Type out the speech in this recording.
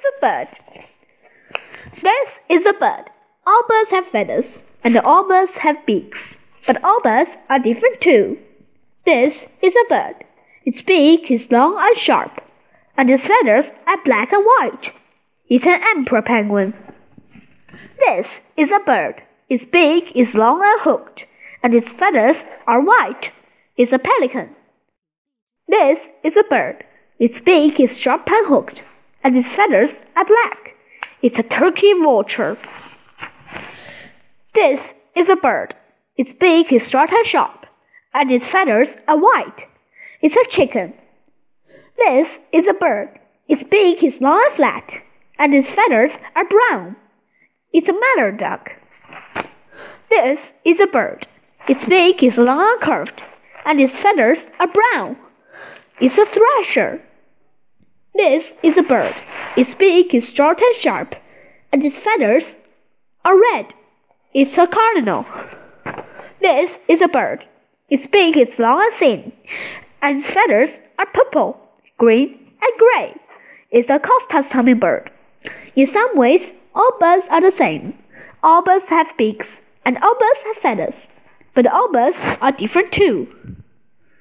is a bird. This is a bird. All birds have feathers, and all birds have beaks. But all birds are different too. This is a bird. Its beak is long and sharp, and its feathers are black and white. It's an emperor penguin. This is a bird. Its beak is long and hooked, and its feathers are white. It's a pelican. This is a bird. Its beak is sharp and hooked, and its feathers are black. It's a turkey vulture. This is a bird. Its beak is short and sharp, and its feathers are white. It's a chicken. This is a bird. Its beak is long and flat, and its feathers are brown. It's a mallard duck. This is a bird. Its beak is long and curved, and its feathers are brown. It's a thrasher. This is a bird. Its beak is short and sharp, and its feathers are red. It's a cardinal. This is a bird. Its beak is long and thin, and its feathers are purple, green, and gray. It's a Costa's hummingbird. In some ways, all birds are the same. All birds have beaks, and all birds have feathers. But all birds are different too.